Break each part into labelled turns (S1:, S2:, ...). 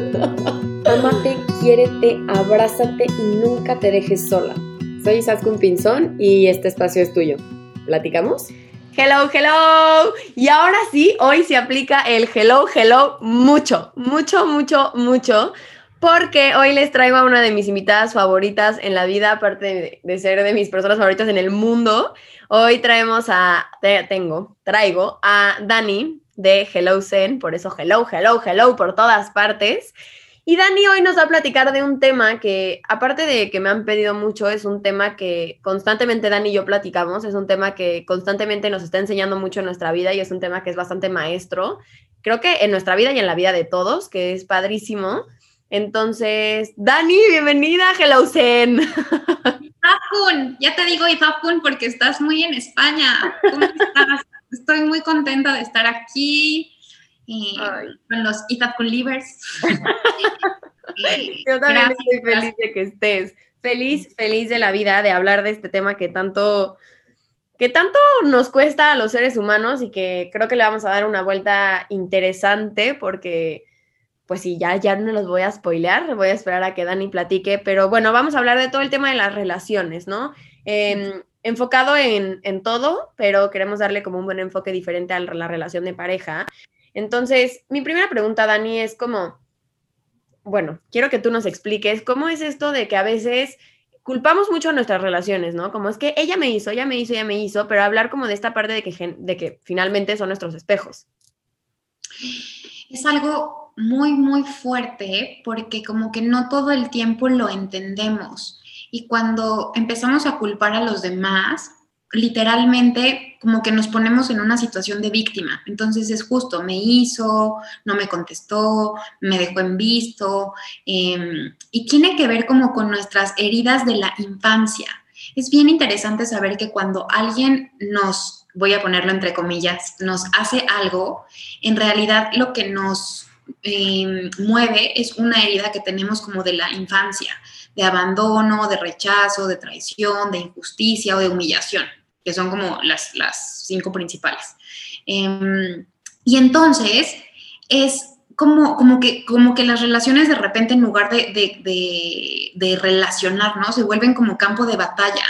S1: Amate, quiérete, abrázate y nunca te dejes sola. Soy Isaskun Pinzón y este espacio es tuyo. ¿Platicamos?
S2: Hello, hello. Y ahora sí, hoy se aplica el hello, hello mucho, mucho, mucho, mucho. Porque hoy les traigo a una de mis invitadas favoritas en la vida, aparte de, de ser de mis personas favoritas en el mundo. Hoy traemos a, tengo, traigo a Dani, de Hello Zen, por eso hello, hello, hello por todas partes. Y Dani hoy nos va a platicar de un tema que, aparte de que me han pedido mucho, es un tema que constantemente Dani y yo platicamos, es un tema que constantemente nos está enseñando mucho en nuestra vida y es un tema que es bastante maestro, creo que en nuestra vida y en la vida de todos, que es padrísimo. Entonces, Dani, bienvenida a Hello Zen.
S3: ya te digo Ifafkun porque estás muy en España. ¿Cómo estás? Estoy muy contenta de estar aquí eh, con los Livers.
S2: Yo también estoy feliz de que estés. Feliz, feliz de la vida de hablar de este tema que tanto, que tanto nos cuesta a los seres humanos y que creo que le vamos a dar una vuelta interesante porque, pues sí, ya, ya no los voy a spoilear, voy a esperar a que Dani platique, pero bueno, vamos a hablar de todo el tema de las relaciones, ¿no? Eh, enfocado en, todo, pero queremos darle como un buen enfoque diferente a la relación de pareja. Entonces, mi primera pregunta, Dani, es como, bueno, quiero que tú nos expliques cómo es esto de que a veces culpamos mucho a nuestras relaciones, ¿no? Como es que ella me hizo, ella me hizo, ella me hizo, pero hablar como de esta parte de que, de que finalmente son nuestros espejos.
S3: Es algo muy, muy fuerte porque como que no todo el tiempo lo entendemos. Y cuando empezamos a culpar a los demás, literalmente como que nos ponemos en una situación de víctima. Entonces es justo, me hizo, no me contestó, me dejó en visto. Em, y tiene que ver como con nuestras heridas de la infancia. Es bien interesante saber que cuando alguien nos, voy a ponerlo entre comillas, nos hace algo, en realidad lo que nos em, mueve es una herida que tenemos como de la infancia de abandono, de rechazo, de traición, de injusticia o de humillación, que son como las, las cinco principales. Em, y entonces es como, como, que, como que las relaciones de repente en lugar de, de, relacionarnos se vuelven como campo de batalla.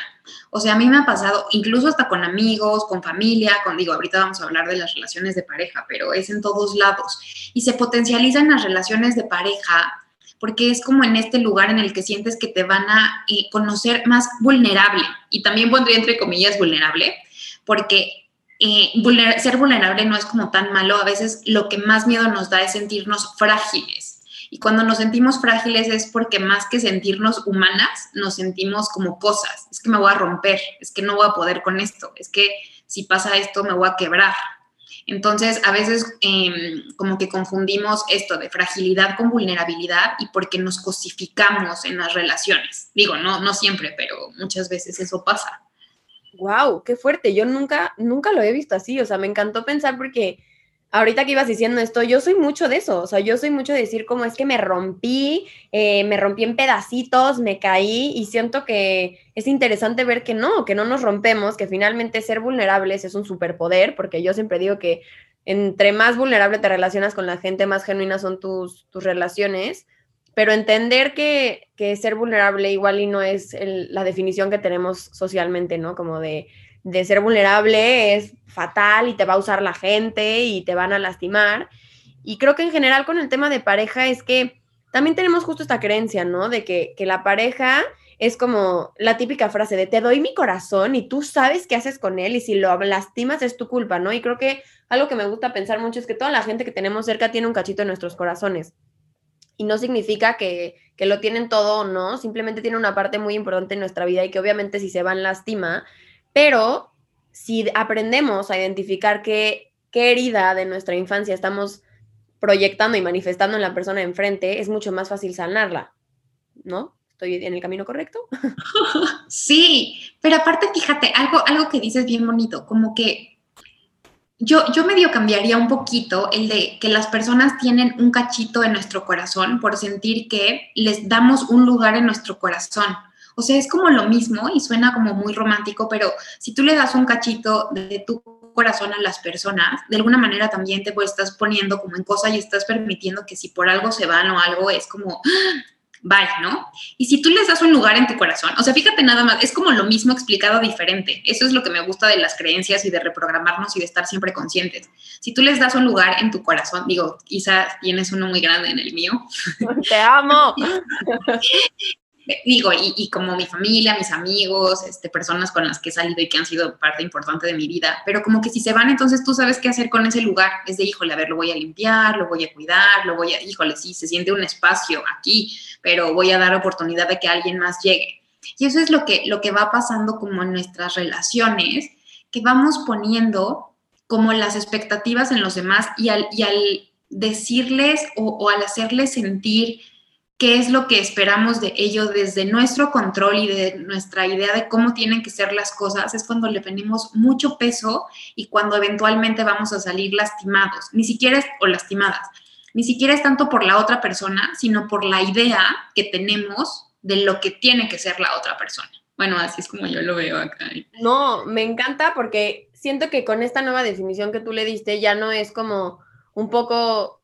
S3: O sea, a mí me ha pasado, incluso hasta con amigos, con familia, con, digo, ahorita vamos a hablar de las relaciones de pareja, pero es en todos lados. Y se potencializan las relaciones de pareja porque es como en este lugar en el que sientes que te van a eh, conocer más vulnerable. Y también pondría entre comillas vulnerable, porque eh, ser vulnerable no es como tan malo. A veces lo que más miedo nos da es sentirnos frágiles. Y cuando nos sentimos frágiles es porque más que sentirnos humanas, nos sentimos como cosas. Es que me voy a romper, es que no voy a poder con esto, es que si pasa esto me voy a quebrar. Entonces, a veces em, como que confundimos esto de fragilidad con vulnerabilidad y porque nos cosificamos en las relaciones. Digo, no, no siempre, pero muchas veces eso pasa.
S2: Wow, qué fuerte. Yo nunca, nunca lo he visto así. O sea, me encantó pensar porque ahorita que ibas diciendo esto, yo soy mucho de eso, o sea, yo soy mucho de decir como es que me rompí, eh, me rompí en pedacitos, me caí y siento que es interesante ver que no, que no nos rompemos, que finalmente ser vulnerables es un superpoder, porque yo siempre digo que entre más vulnerable te relacionas con la gente, más genuinas son tus, tus relaciones, pero entender que, que, ser vulnerable igual y no es la definición que tenemos socialmente, ¿no? Como de de ser vulnerable es fatal y te va a usar la gente y te van a lastimar. Y creo que en general con el tema de pareja es que también tenemos justo esta creencia, ¿no? De que, la pareja es como la típica frase de te doy mi corazón y tú sabes qué haces con él y si lo lastimas es tu culpa, ¿no? Y creo que algo que me gusta pensar mucho es que toda la gente que tenemos cerca tiene un cachito en nuestros corazones. Y no significa que, que lo tienen todo o no, simplemente tiene una parte muy importante en nuestra vida y que obviamente si se van lastima, pero si aprendemos a identificar qué, qué herida de nuestra infancia estamos proyectando y manifestando en la persona enfrente, es mucho más fácil sanarla, ¿no? ¿Estoy en el camino correcto?
S3: Sí, pero aparte, fíjate, algo, algo que dices bien bonito, como que yo, yo medio cambiaría un poquito el de que las personas tienen un cachito en nuestro corazón por sentir que les damos un lugar en nuestro corazón. O sea, es como lo mismo y suena como muy romántico, pero si tú le das un cachito de tu corazón a las personas, de alguna manera también te pues, estás poniendo como en cosa y estás permitiendo que si por algo se van o algo es como, bye, ¿no? Y si tú les das un lugar en tu corazón, o sea, fíjate nada más, es como lo mismo explicado diferente. Eso es lo que me gusta de las creencias y de reprogramarnos y de estar siempre conscientes. Si tú les das un lugar en tu corazón, digo, quizás tienes uno muy grande en el mío.
S2: Te amo.
S3: digo, y, como mi familia, mis amigos, este, personas con las que he salido y que han sido parte importante de mi vida, pero como que si se van, entonces tú sabes qué hacer con ese lugar. Es de, híjole, a ver, lo voy a limpiar, lo voy a cuidar, lo voy a, híjole, sí, se siente un espacio aquí, pero voy a dar oportunidad de que alguien más llegue. Y eso es lo que, lo que va pasando como en nuestras relaciones, que vamos poniendo como las expectativas en los demás y al, y al decirles o, o al hacerles sentir qué es lo que esperamos de ello desde nuestro control y de nuestra idea de cómo tienen que ser las cosas, es cuando le ponemos mucho peso y cuando eventualmente vamos a salir lastimados, ni siquiera o lastimadas, ni siquiera es tanto por la otra persona, sino por la idea que tenemos de lo que tiene que ser la otra persona. Bueno, así es como yo lo veo acá.
S2: No, me encanta porque siento que con esta nueva definición que tú le diste ya no es como un poco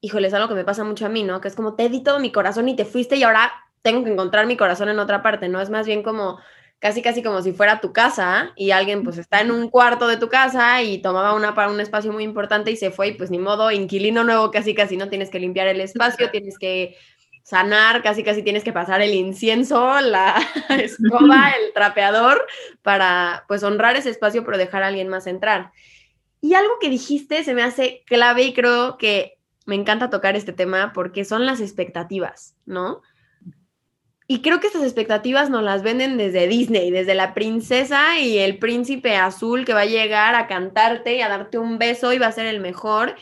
S2: híjole, es algo que me pasa mucho a mí, ¿no? Que es como, te di todo mi corazón y te fuiste y ahora tengo que encontrar mi corazón en otra parte, ¿no? Es más bien como, casi, casi como si fuera tu casa y alguien pues está en un cuarto de tu casa y tomaba una para un espacio muy importante y se fue y pues ni modo, inquilino nuevo casi, casi no tienes que limpiar el espacio, tienes que sanar, casi, casi tienes que pasar el incienso, la escoba, el trapeador para pues honrar ese espacio pero dejar a alguien más entrar. Y algo que dijiste se me hace clave y creo que me encanta tocar este tema porque son las expectativas, ¿no? Y creo que estas expectativas nos las venden desde Disney, desde la princesa y el príncipe azul que va a llegar a cantarte y a darte un beso y va a ser el mejor.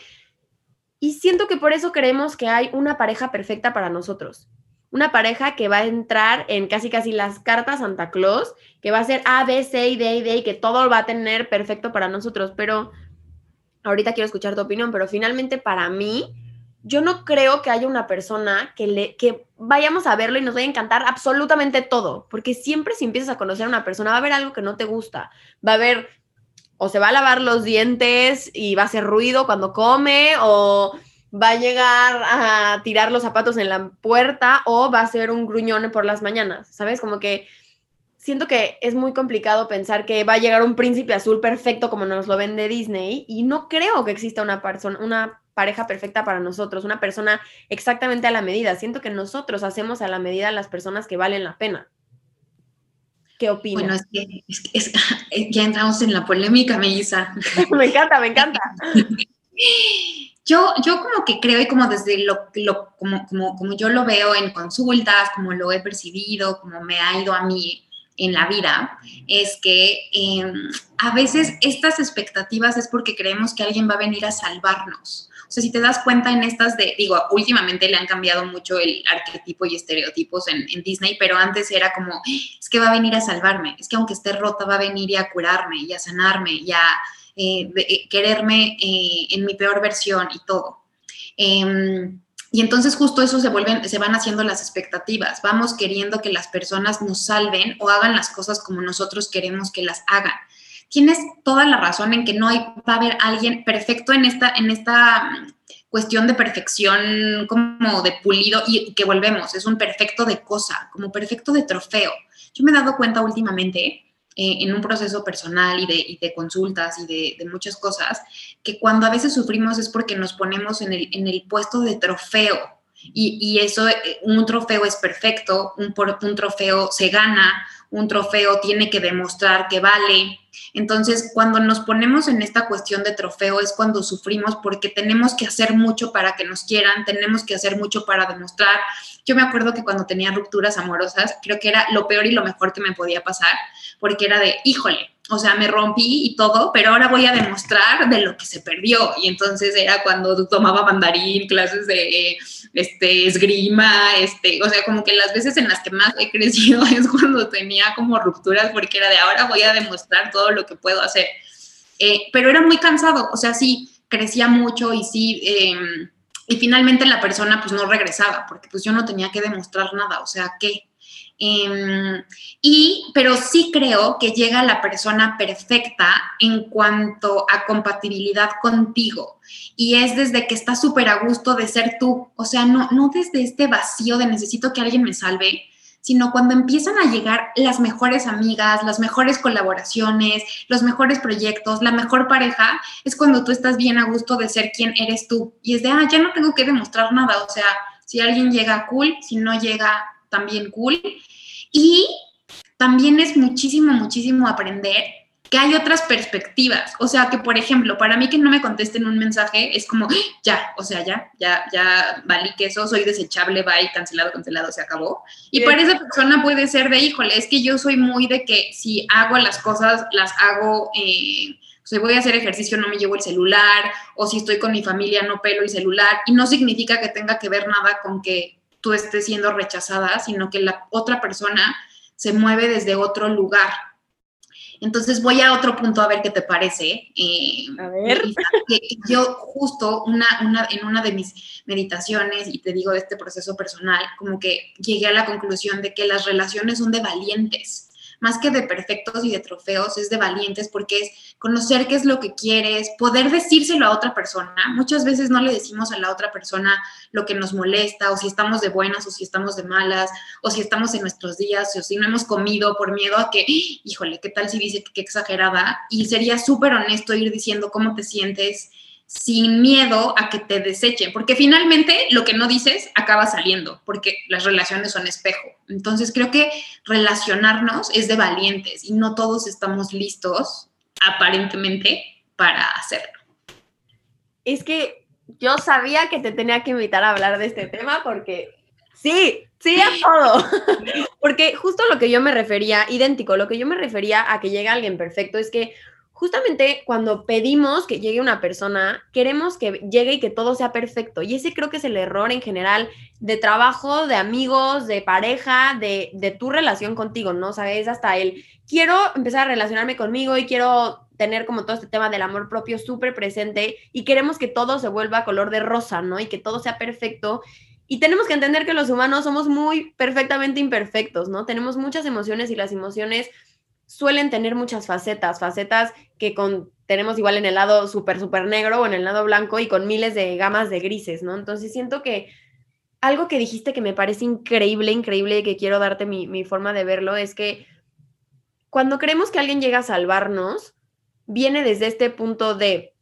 S2: Y siento que por eso creemos que hay una pareja perfecta para nosotros. Una pareja que va a entrar en casi casi las cartas Santa Claus, que va a ser A, B, C D y D que todo va a tener perfecto para nosotros. Pero ahorita quiero escuchar tu opinión, pero finalmente para mí, yo no creo que haya una persona que, le, que vayamos a verlo y nos vaya a encantar absolutamente todo, porque siempre si empiezas a conocer a una persona va a haber algo que no te gusta, va a haber, o se va a lavar los dientes y va a hacer ruido cuando come, o va a llegar a tirar los zapatos en la puerta, o va a ser un gruñón por las mañanas, ¿sabes? Como que siento que es muy complicado pensar que va a llegar un príncipe azul perfecto como nos lo vende Disney y no creo que exista una persona, una pareja perfecta para nosotros, una persona exactamente a la medida. Siento que nosotros hacemos a la medida a las personas que valen la pena. ¿Qué opinas?
S3: Bueno, es que ya entramos en la polémica, Melissa.
S2: me encanta, me encanta.
S3: Yo, yo como que creo y como desde lo, lo como, como, como yo lo veo en consultas, como lo he percibido, como me ha ido a mí en la vida es que em, a veces estas expectativas es porque creemos que alguien va a venir a salvarnos. O sea, si te das cuenta en estas de, digo, últimamente le han cambiado mucho el arquetipo y estereotipos en, Disney, pero antes era como, es que va a venir a salvarme, es que aunque esté rota va a venir y a curarme y a sanarme y a eh, eh, quererme eh, en mi peor versión y todo. Em, y entonces justo eso se vuelven, se van haciendo las expectativas. Vamos queriendo que las personas nos salven o hagan las cosas como nosotros queremos que las hagan. Tienes toda la razón en que no hay, va a haber alguien perfecto en esta, en esta mm, cuestión de perfección como de pulido y que volvemos, es un perfecto de cosa, como perfecto de trofeo. Yo me he dado cuenta últimamente eh, en un proceso personal y de, de consultas y de, muchas cosas, que cuando a veces sufrimos es porque nos ponemos en el, en el puesto de trofeo. Y, y eso, eh, un trofeo es perfecto, un, un trofeo se gana, un trofeo tiene que demostrar que vale. Entonces, cuando nos ponemos en esta cuestión de trofeo es cuando sufrimos porque tenemos que hacer mucho para que nos quieran, tenemos que hacer mucho para demostrar. Yo me acuerdo que cuando tenía rupturas amorosas, creo que era lo peor y lo mejor que me podía pasar, porque era de, híjole, o sea, me rompí y todo, pero ahora voy a demostrar de lo que se perdió. Y entonces era cuando tomaba mandarín, clases de este, esgrima, este, o sea, como que las veces en las que más he crecido es cuando tenía como rupturas, porque era de ahora voy a demostrar todo lo que puedo hacer. Eh, pero era muy cansado, o sea, sí, crecía mucho y sí, em, y finalmente la persona pues no regresaba, porque pues yo no tenía que demostrar nada, o sea, ¿qué? Em, y, pero sí creo que llega la persona perfecta en cuanto a compatibilidad contigo. Y es desde que estás súper a gusto de ser tú. O sea, no, no desde este vacío de necesito que alguien me salve, sino cuando empiezan a llegar las mejores amigas, las mejores colaboraciones, los mejores proyectos, la mejor pareja, es cuando tú estás bien a gusto de ser quien eres tú. Y es de, ah, ya no tengo que demostrar nada. O sea, si alguien llega cool, si no llega también cool. Y también es muchísimo, muchísimo aprender que hay otras perspectivas. O sea, que por ejemplo, para mí que no me contesten un mensaje es como, ya, o sea, ya, ya, ya valí que eso, soy desechable, bye, cancelado, cancelado, se acabó. Y para esa persona puede ser de, híjole, es que yo soy muy de que si hago las cosas, las hago, eh, o sea, voy a hacer ejercicio, no me llevo el celular, o si estoy con mi familia, no pelo el celular, y no significa que tenga que ver nada con que tú estés siendo rechazada, sino que la otra persona se mueve desde otro lugar. Entonces voy a otro punto a ver qué te parece.
S2: Eh, a ver.
S3: Yo justo una, una, en una de mis meditaciones, y te digo de este proceso personal, como que llegué a la conclusión de que las relaciones son de valientes más que de perfectos y de trofeos, es de valientes porque es conocer qué es lo que quieres, poder decírselo a otra persona. Muchas veces no le decimos a la otra persona lo que nos molesta o si estamos de buenas o si estamos de malas o si estamos en nuestros días o si no hemos comido por miedo a que, híjole, ¿qué tal si dice que qué exagerada? Y sería súper honesto ir diciendo cómo te sientes sin miedo a que te desechen, porque finalmente lo que no dices acaba saliendo, porque las relaciones son espejo. Entonces creo que relacionarnos es de valientes y no todos estamos listos, aparentemente, para hacerlo.
S2: Es que yo sabía que te tenía que invitar a hablar de este tema porque sí, sí a todo. porque justo lo que yo me refería, idéntico, lo que yo me refería a que llegue alguien perfecto es que justamente cuando pedimos que llegue una persona, queremos que llegue y que todo sea perfecto. Y ese creo que es el error en general de trabajo, de amigos, de pareja, de, de tu relación contigo, ¿no? Sabes, hasta el, quiero empezar a relacionarme conmigo y quiero tener como todo este tema del amor propio súper presente y queremos que todo se vuelva color de rosa, ¿no? Y que todo sea perfecto. Y tenemos que entender que los humanos somos muy perfectamente imperfectos, ¿no? Tenemos muchas emociones y las emociones suelen tener muchas facetas, facetas que con, tenemos igual en el lado súper, súper negro o en el lado blanco y con miles de gamas de grises, ¿no? Entonces siento que algo que dijiste que me parece increíble, increíble y que quiero darte mi, mi forma de verlo es que cuando creemos que alguien llega a salvarnos, viene desde este punto de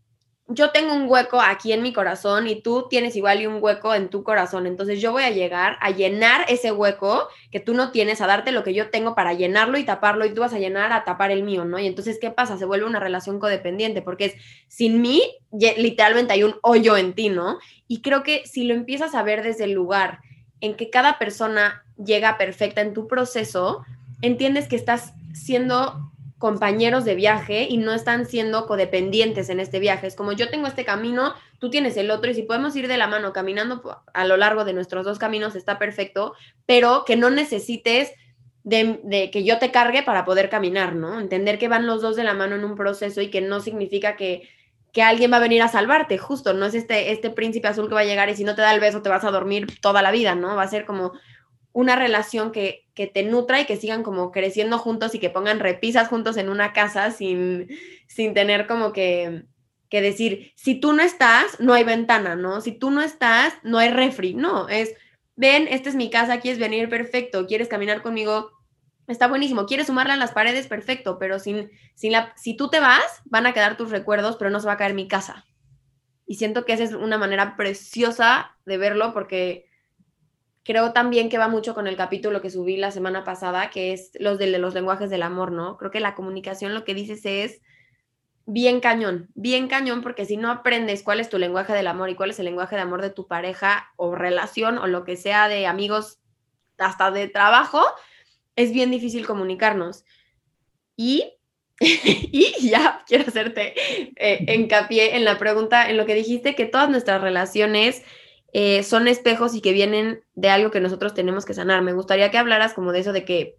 S2: yo tengo un hueco aquí en mi corazón y tú tienes igual y un hueco en tu corazón. Entonces yo voy a llegar a llenar ese hueco que tú no tienes, a darte lo que yo tengo para llenarlo y taparlo y tú vas a llenar a tapar el mío, ¿no? Y entonces, ¿qué pasa? Se vuelve una relación codependiente porque es sin mí, literalmente hay un hoyo en ti, ¿no? Y creo que si lo empiezas a ver desde el lugar en que cada persona llega perfecta en tu proceso, entiendes que estás siendo compañeros de viaje y no están siendo codependientes en este viaje. Es como yo tengo este camino, tú tienes el otro y si podemos ir de la mano caminando a lo largo de nuestros dos caminos está perfecto, pero que no necesites de, que yo te cargue para poder caminar, ¿no? Entender que van los dos de la mano en un proceso y que no significa que, que alguien va a venir a salvarte, justo, no es este, este príncipe azul que va a llegar y si no te da el beso te vas a dormir toda la vida, ¿no? Va a ser como una relación que, que, te nutra y que sigan como creciendo juntos y que pongan repisas juntos en una casa sin, sin tener como que, que decir, si tú no estás, no hay ventana, ¿no? Si tú no estás, no hay refri, no, es, ven, esta es mi casa, quieres venir, perfecto, quieres caminar conmigo, está buenísimo, quieres sumarle a las paredes, perfecto, pero sin, sin la, si tú te vas, van a quedar tus recuerdos, pero no se va a caer mi casa. Y siento que esa es una manera preciosa de verlo porque creo también que va mucho con el capítulo que subí la semana pasada, que es los de los lenguajes del amor, ¿no? Creo que la comunicación lo que dices es bien cañón, bien cañón, porque si no aprendes cuál es tu lenguaje del amor y cuál es el lenguaje de amor de tu pareja o relación o lo que sea de amigos, hasta de trabajo, es bien difícil comunicarnos. Y, y ya quiero hacerte eh, hincapié en la pregunta, en lo que dijiste, que todas nuestras relaciones eh, son espejos y que vienen de algo que nosotros tenemos que sanar. Me gustaría que hablaras como de eso, de que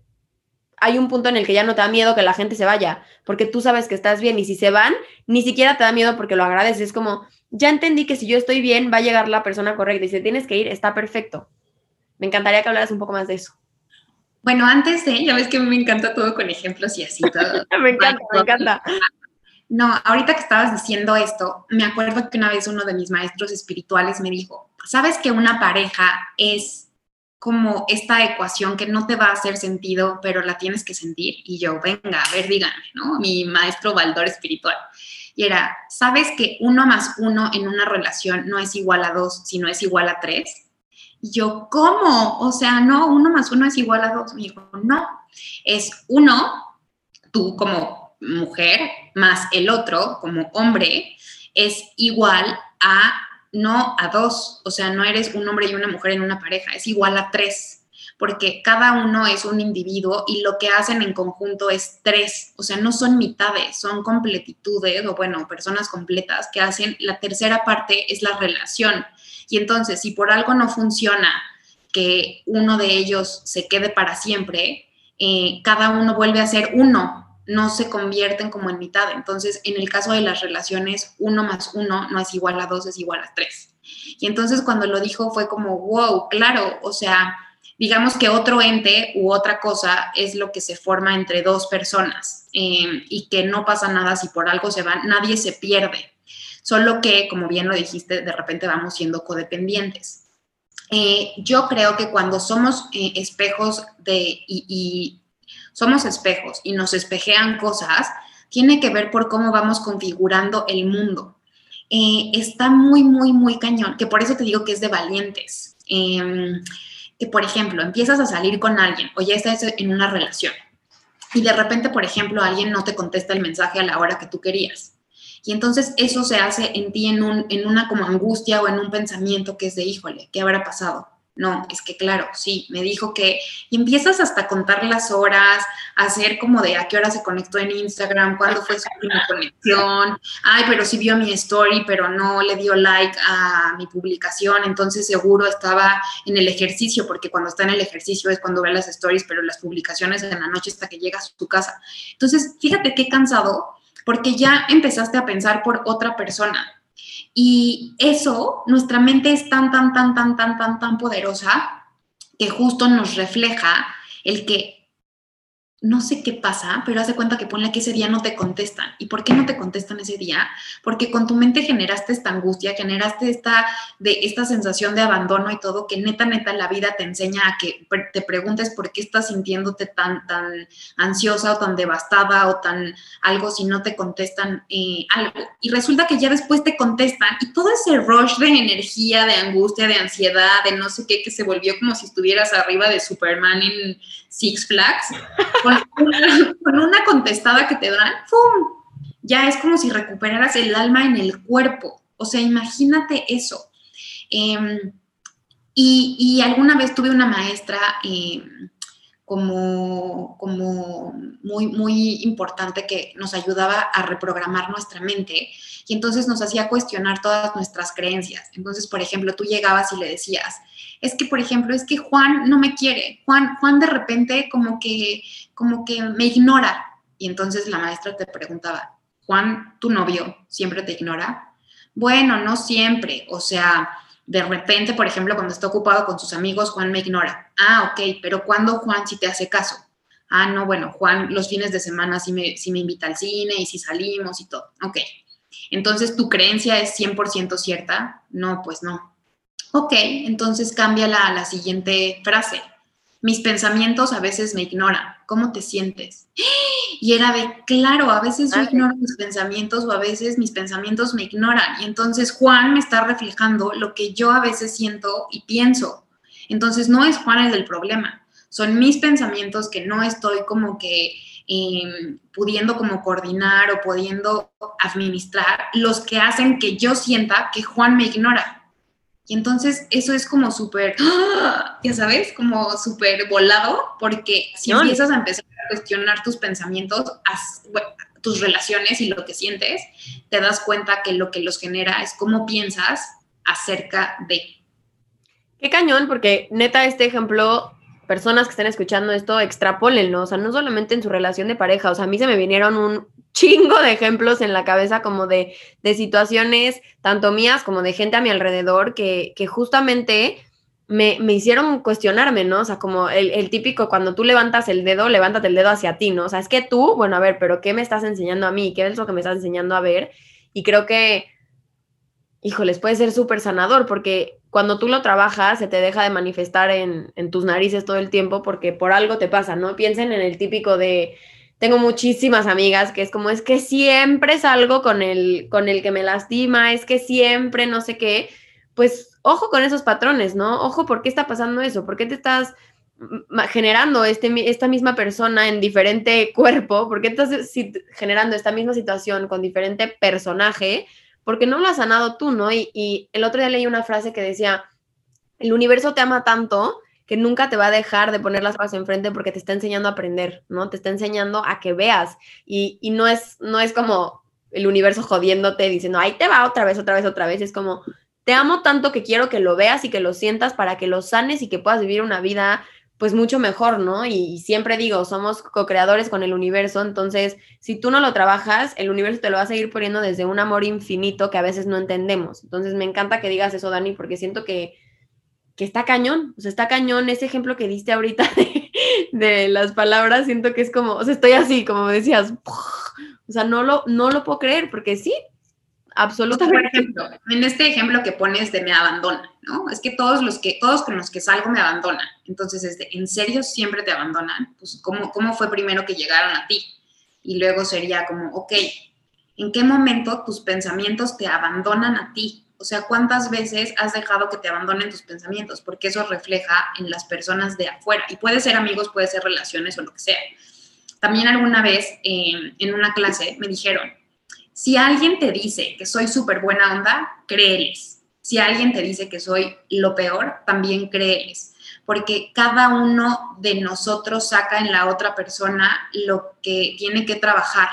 S2: hay un punto en el que ya no te da miedo que la gente se vaya, porque tú sabes que estás bien y si se van, ni siquiera te da miedo porque lo agradeces. Es como, ya entendí que si yo estoy bien, va a llegar la persona correcta y si tienes que ir, está perfecto. Me encantaría que hablaras un poco más de eso.
S3: Bueno, antes de, ya ves que a mí me encanta todo con ejemplos y así todo.
S2: me encanta, me encanta.
S3: No, ahorita que estabas diciendo esto, me acuerdo que una vez uno de mis maestros espirituales me dijo, ¿sabes que una pareja es como esta ecuación que no te va a hacer sentido, pero la tienes que sentir? Y yo, venga, a ver, díganme, ¿no? Mi maestro Baldor espiritual. Y era, ¿sabes que uno más uno en una relación no es igual a dos, sino es igual a tres? Y yo, ¿cómo? O sea, no, uno más uno es igual a dos. Me dijo, no, es uno, tú como mujer, más el otro como hombre, es igual a no a dos. O sea, no eres un hombre y una mujer en una pareja, es igual a tres porque cada uno es un individuo y lo que hacen en conjunto es tres, o sea, no son mitades, son completitudes o bueno, personas completas que hacen, la tercera parte es la relación. Y entonces, si por algo no funciona que uno de ellos se quede para siempre, eh, cada uno vuelve a ser uno, no se convierten como en mitad. Entonces, en el caso de las relaciones, uno más uno no es igual a dos, es igual a tres. Y entonces cuando lo dijo fue como, wow, claro, o sea, digamos que otro ente u otra cosa es lo que se forma entre dos personas eh, y que no pasa nada si por algo se van, nadie se pierde. Solo que, como bien lo dijiste, de repente vamos siendo codependientes. Eh, yo creo que cuando somos eh, espejos de, somos espejos y nos espejean cosas, tiene que ver por cómo vamos configurando el mundo. Eh, está muy, muy, muy cañón, que por eso te digo que es de valientes. Em, que, por ejemplo, empiezas a salir con alguien o ya estás en una relación y de repente, por ejemplo, alguien no te contesta el mensaje a la hora que tú querías. Y entonces eso se hace en ti en, un, en una como angustia o en un pensamiento que es de, híjole, ¿qué habrá pasado? No, es que claro, sí, me dijo que, y empiezas hasta a contar las horas, a hacer como de a qué hora se conectó en Instagram, cuándo fue su última conexión, ay, pero sí vio mi story, pero no le dio like a mi publicación, entonces seguro estaba en el ejercicio, porque cuando está en el ejercicio es cuando ve las stories, pero las publicaciones en la noche hasta que llega a su casa. Entonces, fíjate qué cansado porque ya empezaste a pensar por otra persona. Y eso, nuestra mente es tan, tan, tan, tan, tan, tan, tan poderosa que justo nos refleja el que no sé qué pasa, pero haz de cuenta que ponle que ese día no te contestan. ¿Y por qué no te contestan ese día? Porque con tu mente generaste esta angustia, generaste esta, de, esta sensación de abandono y todo, que neta, neta, la vida te enseña a que te preguntes por qué estás sintiéndote tan, tan ansiosa o tan devastada o tan algo si no te contestan eh, algo. Y resulta que ya después te contestan y todo ese rush de energía, de angustia, de ansiedad, de no sé qué, que se volvió como si estuvieras arriba de Superman en Six Flags, una, contestada que te dan, ¡pum! Ya es como si recuperaras el alma en el cuerpo. O sea, imagínate eso. Em, y, alguna vez tuve una maestra em, como, como muy, muy importante que nos ayudaba a reprogramar nuestra mente y entonces nos hacía cuestionar todas nuestras creencias. Entonces, por ejemplo, tú llegabas y le decías, es que, por ejemplo, es que Juan no me quiere, Juan, Juan de repente como que, como que me ignora. Y entonces la maestra te preguntaba, Juan, tu novio, siempre te ignora? Bueno, no siempre, o sea, de repente, por ejemplo, cuando está ocupado con sus amigos, Juan me ignora. Ah, ok, pero ¿cuándo Juan sí te hace caso? Ah, no, bueno, Juan los fines de semana sí me, sí invita al cine y si salimos y todo. Ok. Entonces, ¿tu creencia es 100% cierta? No, pues no. Ok, entonces cámbiala a la siguiente frase. Mis pensamientos a veces me ignoran. ¿Cómo te sientes? Y era de, claro, a veces yo ignoro mis pensamientos o a veces mis pensamientos me ignoran. Y entonces Juan me está reflejando lo que yo a veces siento y pienso. Entonces no es Juan el del problema, son mis pensamientos que no estoy como que em, pudiendo como coordinar o pudiendo administrar los que hacen que yo sienta que Juan me ignora. Y entonces eso es como súper, ¡ah! ya sabes, como súper volado, porque si empiezas a empezar a cuestionar tus pensamientos, tus relaciones y lo que sientes, te das cuenta que lo que los genera es cómo piensas acerca de.
S2: Qué cañón, porque neta este ejemplo, personas que estén escuchando esto, extrapólenlo, o sea, no solamente en su relación de pareja, o sea, a mí se me vinieron un chingo de ejemplos en la cabeza como de, de situaciones tanto mías como de gente a mi alrededor que, que justamente me, me, hicieron cuestionarme, ¿no? O sea, como el, el, típico, cuando tú levantas el dedo, levántate el dedo hacia ti, ¿no? O sea, es que tú, bueno, a ver, pero ¿qué me estás enseñando a mí? ¿Qué es lo que me estás enseñando a ver? Y creo que, híjoles, puede ser súper sanador, porque cuando tú lo trabajas, se te deja de manifestar en, en tus narices todo el tiempo, porque por algo te pasa, ¿no? Piensen en el típico de, tengo muchísimas amigas que es como, es que siempre salgo con el, con el que me lastima, es que siempre no sé qué, pues ojo con esos patrones, ¿no? Ojo, ¿por qué está pasando eso? ¿Por qué te estás generando este, esta misma persona en diferente cuerpo? ¿Por qué estás generando esta misma situación con diferente personaje? Porque no lo has sanado tú, ¿no? Y, y el otro día leí una frase que decía, el universo te ama tanto que nunca te va a dejar de poner las cosas enfrente porque te está enseñando a aprender, ¿no? Te está enseñando a que veas y, y no, es, no es como el universo jodiéndote diciendo, ahí te va otra vez, otra vez, otra vez. Es como, te amo tanto que quiero que lo veas y que lo sientas para que lo sanes y que puedas vivir una vida pues mucho mejor, ¿no? Y, siempre digo, somos co-creadores con el universo, entonces si tú no lo trabajas, el universo te lo va a seguir poniendo desde un amor infinito que a veces no entendemos. Entonces me encanta que digas eso, Dani, porque siento que, que está cañón, o sea, está cañón ese ejemplo que diste ahorita de, de las palabras, siento que es como, o sea, estoy así, como me decías, o sea, no lo, no lo puedo creer, porque sí, Absolutamente.
S3: por ejemplo, en este ejemplo que pones de me abandona, ¿no? Es que todos los que, todos con los que salgo me abandonan. Entonces, este, ¿en serio siempre te abandonan? Pues, ¿cómo, ¿cómo fue primero que llegaron a ti? Y luego sería como, ok, ¿en qué momento tus pensamientos te abandonan a ti? O sea, ¿cuántas veces has dejado que te abandonen tus pensamientos? Porque eso refleja en las personas de afuera. Y puede ser amigos, puede ser relaciones o lo que sea. También alguna vez eh, en una clase me dijeron, si alguien te dice que soy súper buena onda, créeles. Si alguien te dice que soy lo peor, también créeles. Porque cada uno de nosotros saca en la otra persona lo que tiene que trabajar.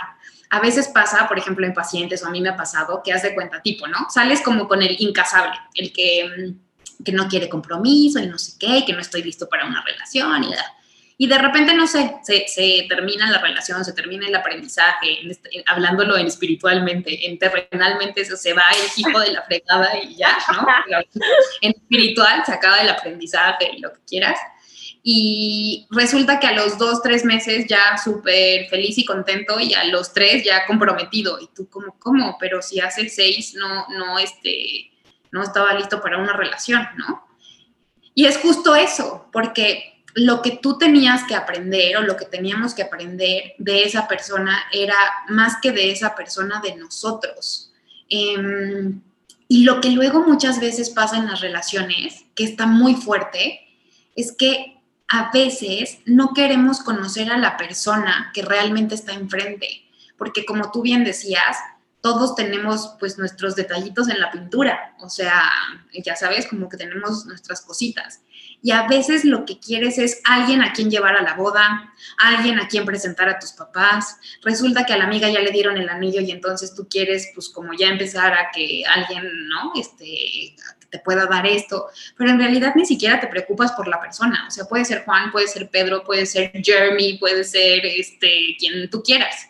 S3: A veces pasa, por ejemplo, en pacientes, o a mí me ha pasado, que haz de cuenta tipo, ¿no? Sales como con el incasable, el que, mm, que no quiere compromiso y no sé qué, y que no estoy listo para una relación y nada y de repente, no sé, se, termina la relación, se termina el aprendizaje, este, hablándolo en espiritualmente, en terrenalmente eso se va el hijo de la fregada y ya, ¿no? en espiritual se acaba el aprendizaje y lo que quieras. Y resulta que a los dos, tres meses ya súper feliz y contento y a los tres ya comprometido. Y tú como, ¿cómo? Pero si hace seis no, no, este, no estaba listo para una relación, ¿no? Y es justo eso, porque lo que tú tenías que aprender o lo que teníamos que aprender de esa persona era más que de esa persona, de nosotros. Em, y lo que luego muchas veces pasa en las relaciones, que está muy fuerte, es que a veces no queremos conocer a la persona que realmente está enfrente, porque como tú bien decías, todos tenemos pues nuestros detallitos en la pintura, o sea, ya sabes, como que tenemos nuestras cositas y a veces lo que quieres es alguien a quien llevar a la boda, alguien a quien presentar a tus papás. Resulta que a la amiga ya le dieron el anillo y entonces tú quieres pues como ya empezar a que alguien, ¿no? Este, te pueda dar esto, pero en realidad ni siquiera te preocupas por la persona. O sea, puede ser Juan, puede ser Pedro, puede ser Jeremy, puede ser este, quien tú quieras.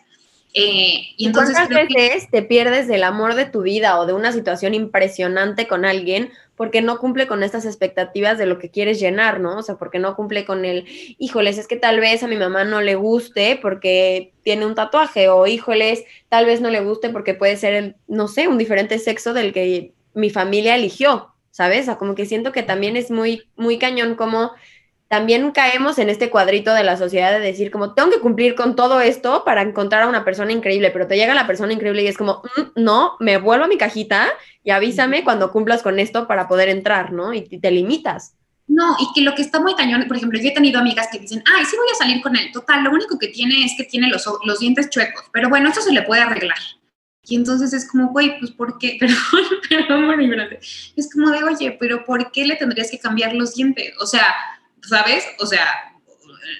S2: Eh, y entonces ¿Cuántas veces te pierdes del amor de tu vida o de una situación impresionante con alguien porque no cumple con estas expectativas de lo que quieres llenar, ¿no? O sea, porque no cumple con el, híjoles, es que tal vez a mi mamá no le guste porque tiene un tatuaje, o híjoles, tal vez no le guste porque puede ser, el, no sé, un diferente sexo del que mi familia eligió, ¿sabes? O sea, como que siento que también es muy, muy cañón como también caemos en este cuadrito de la sociedad de decir como tengo que cumplir con todo esto para encontrar a una persona increíble, pero te llega la persona increíble y es como, mm, no, me vuelvo a mi cajita y avísame cuando cumplas con esto para poder entrar, ¿no? Y te limitas.
S3: No, y que lo que está muy cañón, por ejemplo, yo he tenido amigas que dicen, ay, sí voy a salir con él, total, lo único que tiene es que tiene los, los dientes chuecos, pero bueno, eso se le puede arreglar. Y entonces es como, güey, pues ¿por qué? Pero, pero, es como de, oye, pero ¿por qué le tendrías que cambiar los dientes? O sea, ¿sabes? O sea,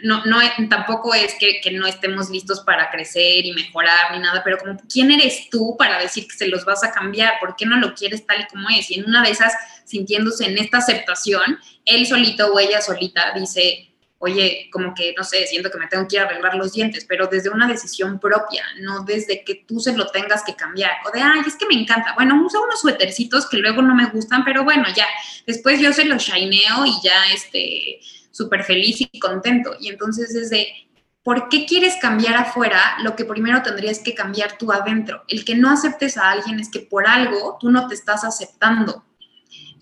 S3: no, no, tampoco es que, que, no estemos listos para crecer y mejorar ni nada, pero como, ¿quién eres tú para decir que se los vas a cambiar? ¿Por qué no lo quieres tal y como es? Y en una de esas, sintiéndose en esta aceptación, él solito o ella solita dice, oye, como que, no sé, siento que me tengo que ir arreglar los dientes, pero desde una decisión propia, no desde que tú se lo tengas que cambiar. O de, ay, es que me encanta. Bueno, uso unos suétercitos que luego no me gustan, pero bueno, ya, después yo se los shineo y ya, este, súper feliz y contento. Y entonces desde, ¿por qué quieres cambiar afuera? Lo que primero tendrías que cambiar tú adentro. El que no aceptes a alguien es que por algo tú no te estás aceptando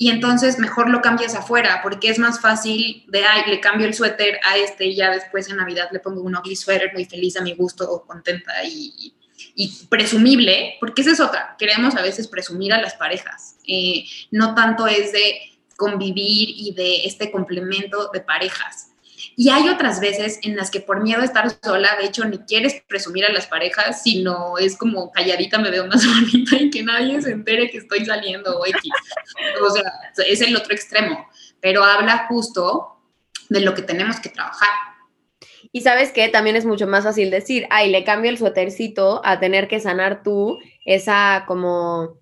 S3: y entonces mejor lo cambias afuera, porque es más fácil de, ay, le cambio el suéter a este y ya después en Navidad le pongo un ugly sweater muy feliz a mi gusto, contenta y, y, presumible, porque esa es otra, queremos a veces presumir a las parejas, eh, no tanto es de convivir y de este complemento de parejas. Y hay otras veces en las que por miedo a estar sola, de hecho, ni quieres presumir a las parejas, sino es como calladita me veo más bonita y que nadie se entere que estoy saliendo o X. O sea, es el otro extremo, pero habla justo de lo que tenemos que trabajar.
S2: Y sabes que también es mucho más fácil decir, ay, le cambio el suétercito a tener que sanar tú esa como...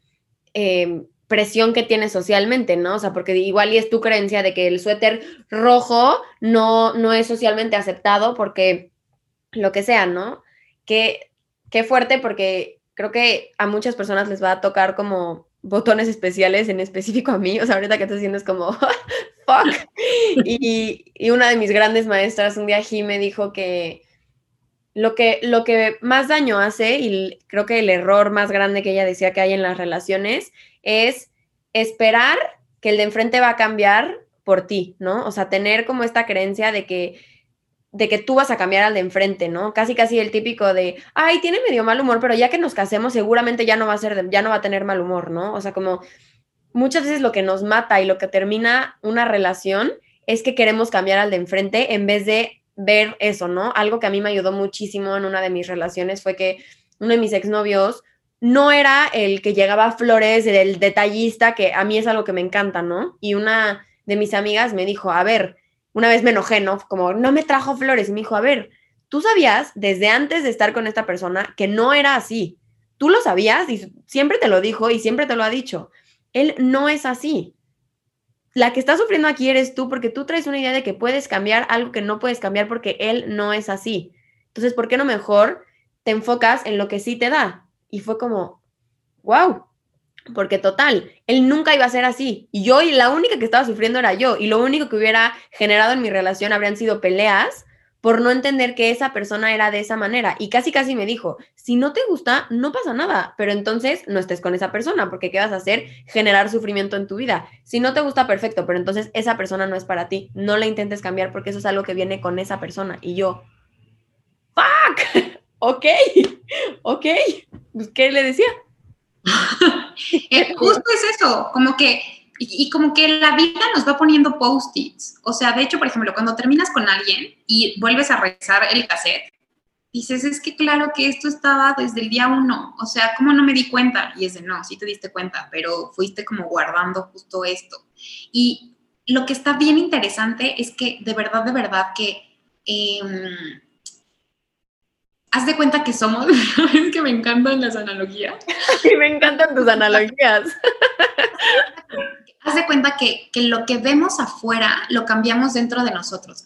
S2: Eh, presión que tienes socialmente, ¿no? O sea, porque igual y es tu creencia de que el suéter rojo no, no es socialmente aceptado porque lo que sea, ¿no? Qué, qué fuerte porque creo que a muchas personas les va a tocar como botones especiales, en específico a mí, o sea, ahorita que estás diciendo es como, fuck. Y, y, una de mis grandes maestras un día aquí me dijo que lo que, lo que más daño hace, y creo que el error más grande que ella decía que hay en las relaciones, es esperar que el de enfrente va a cambiar por ti, ¿no? O sea, tener como esta creencia de que de que tú vas a cambiar al de enfrente, ¿no? Casi casi el típico de, ay, tiene medio mal humor, pero ya que nos casemos seguramente ya no va a ser ya no va a tener mal humor, ¿no? O sea, como muchas veces lo que nos mata y lo que termina una relación es que queremos cambiar al de enfrente en vez de ver eso, ¿no? Algo que a mí me ayudó muchísimo en una de mis relaciones fue que uno de mis exnovios no era el que llegaba a flores, el detallista, que a mí es algo que me encanta, ¿no? Y una de mis amigas me dijo, a ver, una vez me enojé, ¿no? Como, no me trajo flores. Y me dijo, a ver, tú sabías desde antes de estar con esta persona que no era así. Tú lo sabías y siempre te lo dijo y siempre te lo ha dicho. Él no es así. La que está sufriendo aquí eres tú porque tú traes una idea de que puedes cambiar algo que no puedes cambiar porque él no es así. Entonces, ¿por qué no mejor te enfocas en lo que sí te da? Y fue como, wow, porque total, él nunca iba a ser así. Y yo, y la única que estaba sufriendo era yo. Y lo único que hubiera generado en mi relación habrían sido peleas por no entender que esa persona era de esa manera. Y casi, casi me dijo, si no te gusta, no pasa nada, pero entonces no estés con esa persona, porque ¿qué vas a hacer? Generar sufrimiento en tu vida. Si no te gusta, perfecto, pero entonces esa persona no es para ti. No la intentes cambiar porque eso es algo que viene con esa persona. Y yo, fuck, ok, ok. Pues, ¿Qué le decía?
S3: Eh, justo es eso, como que, y, como que la vida nos va poniendo post-its. O sea, de hecho, por ejemplo, cuando terminas con alguien y vuelves a revisar el cassette, dices, es que claro que esto estaba desde el día uno. O sea, ¿cómo no me di cuenta? Y es de, no, sí te diste cuenta, pero fuiste como guardando justo esto. Y lo que está bien interesante es que de verdad, de verdad que... Em, haz de cuenta que somos, es que me encantan las analogías.
S2: Sí, me encantan tus analogías.
S3: haz de cuenta que, lo que vemos afuera lo cambiamos dentro de nosotros.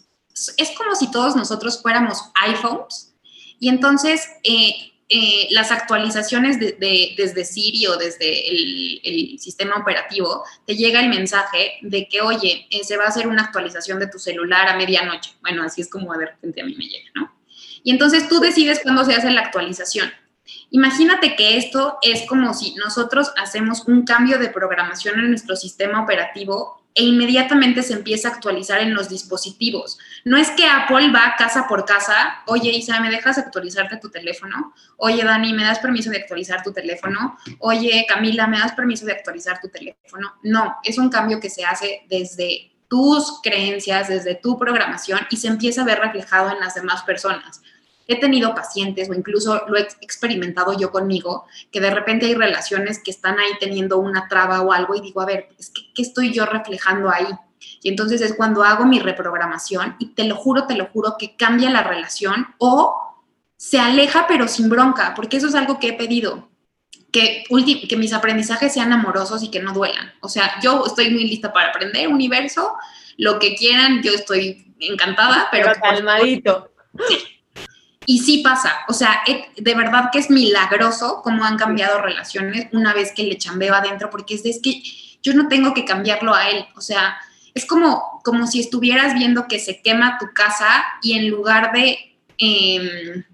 S3: Es como si todos nosotros fuéramos iPhones y entonces eh, eh, las actualizaciones de, desde Siri o desde el, sistema operativo, te llega el mensaje de que, oye, eh, se va a hacer una actualización de tu celular a medianoche. Bueno, así es como de repente a mí me llega, ¿no? Y entonces tú decides cuándo se hace la actualización. Imagínate que esto es como si nosotros hacemos un cambio de programación en nuestro sistema operativo e inmediatamente se empieza a actualizar en los dispositivos. No es que Apple va casa por casa, oye Isa, ¿me dejas actualizarte tu teléfono? Oye Dani, ¿me das permiso de actualizar tu teléfono? Oye Camila, ¿me das permiso de actualizar tu teléfono? No, es un cambio que se hace desde tus creencias, desde tu programación y se empieza a ver reflejado en las demás personas he tenido pacientes o incluso lo he experimentado yo conmigo, que de repente hay relaciones que están ahí teniendo una traba o algo y digo, a ver, es que, ¿qué estoy yo reflejando ahí? Y entonces es cuando hago mi reprogramación y te lo juro, te lo juro que cambia la relación o se aleja pero sin bronca, porque eso es algo que he pedido. Que, que mis aprendizajes sean amorosos y que no duelan. O sea, yo estoy muy lista para aprender universo, lo que quieran, yo estoy encantada, pero...
S2: calmadito.
S3: Y sí pasa, o sea, de verdad que es milagroso cómo han cambiado relaciones una vez que le chambeo adentro, porque es, es que yo no tengo que cambiarlo a él, o sea, es como, como si estuvieras viendo que se quema tu casa y en lugar de, em,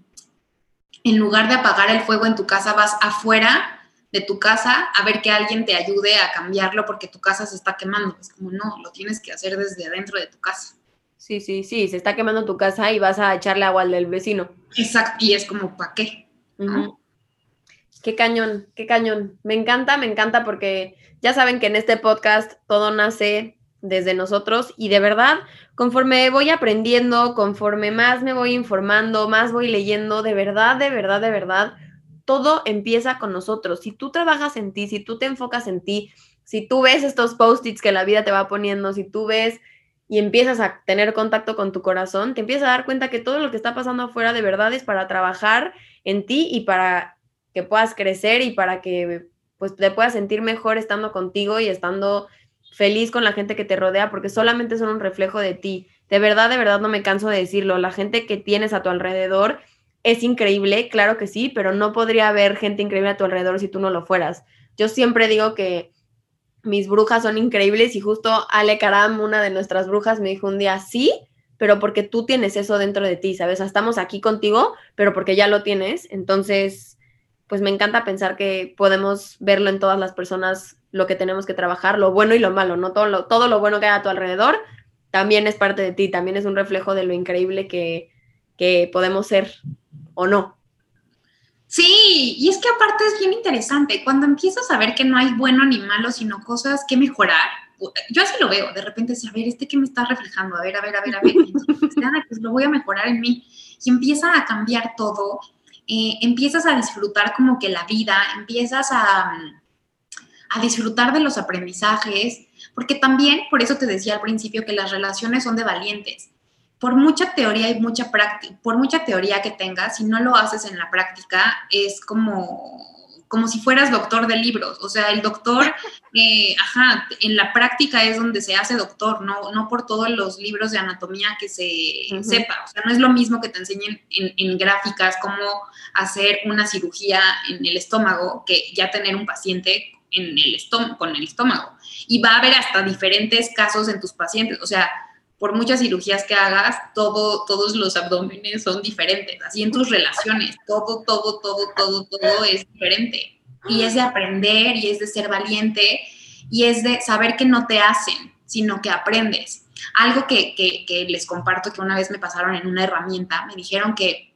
S3: en lugar de apagar el fuego en tu casa, vas afuera de tu casa a ver que alguien te ayude a cambiarlo porque tu casa se está quemando. Es como, no, lo tienes que hacer desde adentro de tu casa.
S2: Sí, sí, sí, se está quemando tu casa y vas a echarle agua al del vecino.
S3: Exacto, y es como, ¿para qué?
S2: Qué cañón, qué cañón. Me encanta, me encanta porque ya saben que en este podcast todo nace desde nosotros y de verdad, conforme voy aprendiendo, conforme más me voy informando, más voy leyendo, de verdad, de verdad, de verdad, todo empieza con nosotros. Si tú trabajas en ti, si tú te enfocas en ti, si tú ves estos post-its que la vida te va poniendo, si tú ves y empiezas a tener contacto con tu corazón, te empiezas a dar cuenta que todo lo que está pasando afuera de verdad es para trabajar en ti y para que puedas crecer y para que pues te puedas sentir mejor estando contigo y estando feliz con la gente que te rodea, porque solamente son un reflejo de ti. De verdad, de verdad no me canso de decirlo. La gente que tienes a tu alrededor es increíble, claro que sí, pero no podría haber gente increíble a tu alrededor si tú no lo fueras. Yo siempre digo que mis brujas son increíbles y justo Ale Karam, una de nuestras brujas, me dijo un día, sí, pero porque tú tienes eso dentro de ti, ¿sabes? estamos aquí contigo, pero porque ya lo tienes. Entonces, pues me encanta pensar que podemos verlo en todas las personas, lo que tenemos que trabajar, lo bueno y lo malo, ¿no? Todo lo, todo lo bueno que hay a tu alrededor también es parte de ti, también es un reflejo de lo increíble que, que podemos ser o no.
S3: Sí, y es que aparte es bien interesante, cuando empiezas a ver que no hay bueno ni malo, sino cosas que mejorar, yo así lo veo, de repente es, a ver, este que me está reflejando, a ver, a ver, a ver, a ver, pues lo voy a mejorar en mí, y empieza a cambiar todo, eh, empiezas a disfrutar como que la vida, empiezas a, a disfrutar de los aprendizajes, porque también, por eso te decía al principio que las relaciones son de valientes por mucha teoría y mucha práctica, por mucha teoría que tengas, si no lo haces en la práctica, es como, como si fueras doctor de libros. O sea, el doctor, eh, ajá, en la práctica es donde se hace doctor, no, no por todos los libros de anatomía que se sepa. O sea, no es lo mismo que te enseñen en, en gráficas cómo hacer una cirugía en el estómago que ya tener un paciente en el estómago, con el estómago. Y va a haber hasta diferentes casos en tus pacientes. O sea, por muchas cirugías que hagas, todo, todos los abdómenes son diferentes. Así en tus relaciones, todo, todo, todo, todo, todo es diferente. Y es de aprender, y es de ser valiente, y es de saber que no te hacen, sino que aprendes. Algo que, les comparto que una vez me pasaron en una herramienta, me dijeron que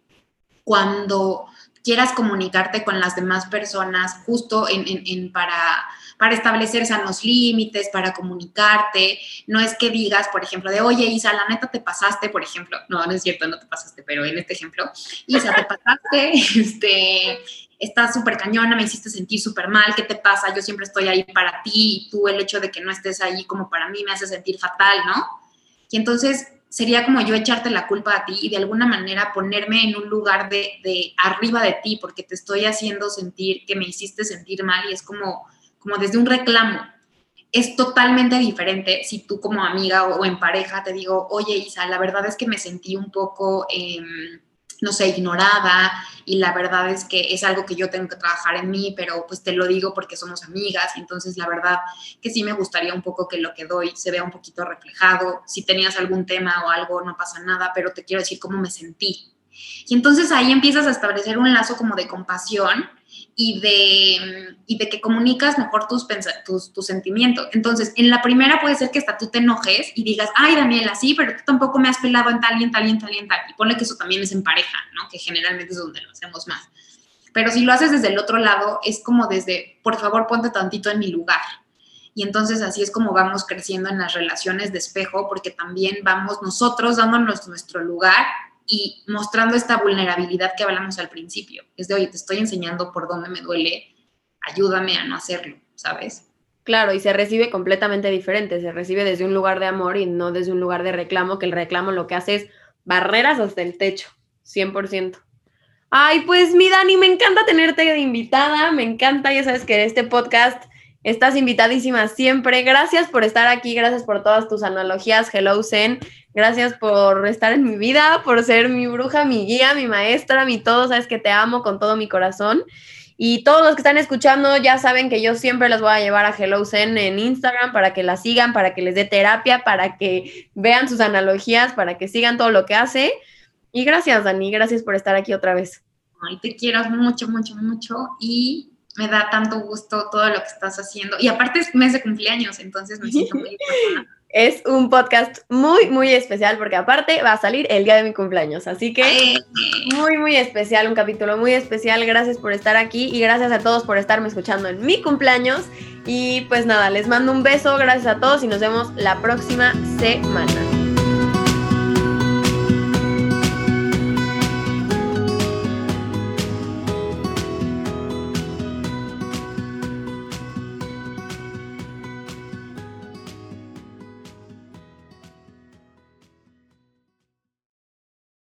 S3: cuando quieras comunicarte con las demás personas, justo en para para establecer sanos límites, para comunicarte. No es que digas, por ejemplo, de, oye, Isa, la neta te pasaste, por ejemplo. No, no es cierto, no te pasaste, pero en este ejemplo, Isa, te pasaste, este, estás súper cañona, me hiciste sentir súper mal, ¿qué te pasa? Yo siempre estoy ahí para ti y tú el hecho de que no estés ahí como para mí me hace sentir fatal, ¿no? Y entonces sería como yo echarte la culpa a ti y de alguna manera ponerme en un lugar de, de, arriba de ti porque te estoy haciendo sentir que me hiciste sentir mal y es como como desde un reclamo. Es totalmente diferente si tú como amiga o, en pareja te digo, oye Isa, la verdad es que me sentí un poco, em, no sé, ignorada y la verdad es que es algo que yo tengo que trabajar en mí, pero pues te lo digo porque somos amigas entonces la verdad que sí me gustaría un poco que lo que doy se vea un poquito reflejado. Si tenías algún tema o algo, no pasa nada, pero te quiero decir cómo me sentí. Y entonces ahí empiezas a establecer un lazo como de compasión y de, y de que comunicas mejor tus, tus, tus sentimientos. Entonces, en la primera puede ser que hasta tú te enojes y digas, ay, Daniela, sí, pero tú tampoco me has pelado en tal y en tal y en tal y en tal. Y ponle que eso también es en pareja, ¿no? Que generalmente es donde lo hacemos más. Pero si lo haces desde el otro lado, es como desde, por favor, ponte tantito en mi lugar. Y entonces así es como vamos creciendo en las relaciones de espejo, porque también vamos nosotros dándonos nuestro lugar y mostrando esta vulnerabilidad que hablamos al principio. Es de, oye, te estoy enseñando por dónde me duele, ayúdame a no hacerlo, ¿sabes?
S2: Claro, y se recibe completamente diferente, se recibe desde un lugar de amor y no desde un lugar de reclamo, que el reclamo lo que hace es barreras hasta el techo, 100%. Ay, pues mi Dani, me encanta tenerte de invitada, me encanta, ya sabes que este podcast Estás invitadísima siempre. Gracias por estar aquí, gracias por todas tus analogías. Hello Zen. Gracias por estar en mi vida, por ser mi bruja, mi guía, mi maestra, mi todo. Sabes que te amo con todo mi corazón. Y todos los que están escuchando ya saben que yo siempre les voy a llevar a Hello Zen en Instagram para que la sigan, para que les dé terapia, para que vean sus analogías, para que sigan todo lo que hace. Y gracias, Dani, gracias por estar aquí otra vez.
S3: Te quiero mucho, mucho, mucho. Y me da tanto gusto todo lo que estás haciendo. Y aparte es mes de cumpleaños, entonces me siento muy
S2: Es un podcast muy, muy especial porque aparte va a salir el día de mi cumpleaños. Así que muy, muy especial, un capítulo muy especial. Gracias por estar aquí y gracias a todos por estarme escuchando en mi cumpleaños. Y pues nada, les mando un beso, gracias a todos y nos vemos la próxima semana.